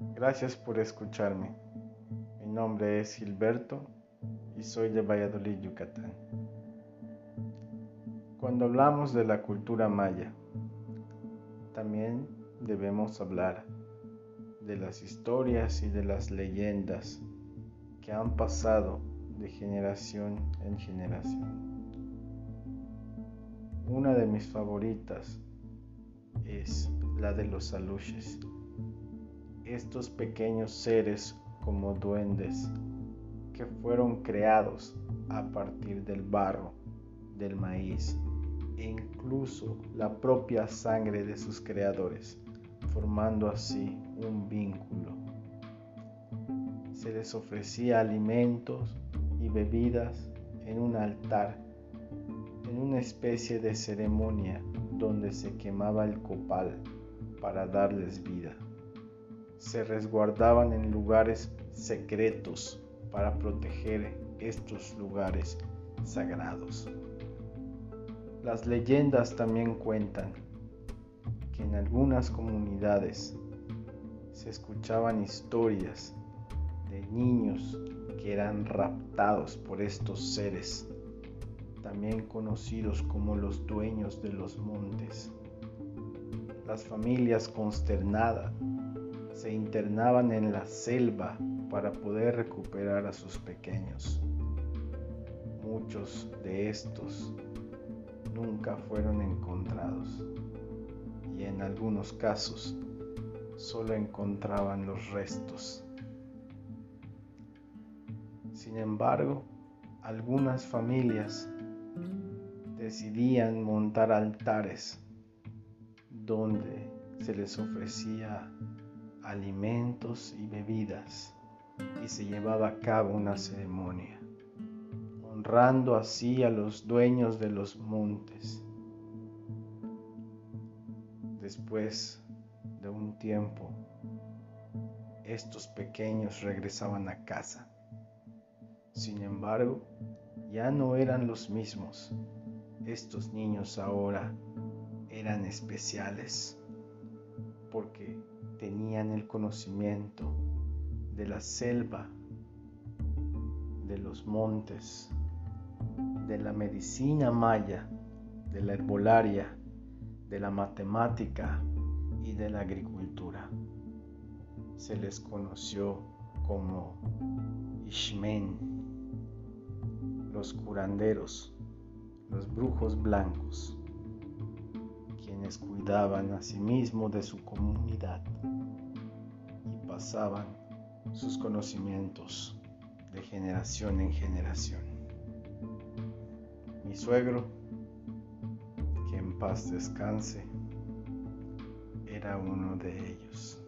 Gracias por escucharme. Mi nombre es Gilberto y soy de Valladolid, Yucatán. Cuando hablamos de la cultura maya, también debemos hablar de las historias y de las leyendas que han pasado de generación en generación. Una de mis favoritas es la de los aluches. Estos pequeños seres como duendes que fueron creados a partir del barro, del maíz e incluso la propia sangre de sus creadores, formando así un vínculo. Se les ofrecía alimentos y bebidas en un altar, en una especie de ceremonia donde se quemaba el copal para darles vida. Se resguardaban en lugares secretos para proteger estos lugares sagrados. Las leyendas también cuentan que en algunas comunidades se escuchaban historias de niños que eran raptados por estos seres, también conocidos como los dueños de los montes. Las familias consternadas se internaban en la selva para poder recuperar a sus pequeños. Muchos de estos nunca fueron encontrados y en algunos casos solo encontraban los restos. Sin embargo, algunas familias decidían montar altares donde se les ofrecía alimentos y bebidas y se llevaba a cabo una ceremonia, honrando así a los dueños de los montes. Después de un tiempo, estos pequeños regresaban a casa. Sin embargo, ya no eran los mismos. Estos niños ahora eran especiales porque tenían el conocimiento de la selva, de los montes, de la medicina maya, de la herbolaria, de la matemática y de la agricultura. Se les conoció como Ishmen, los curanderos, los brujos blancos cuidaban a sí mismos de su comunidad y pasaban sus conocimientos de generación en generación. Mi suegro, que en paz descanse, era uno de ellos.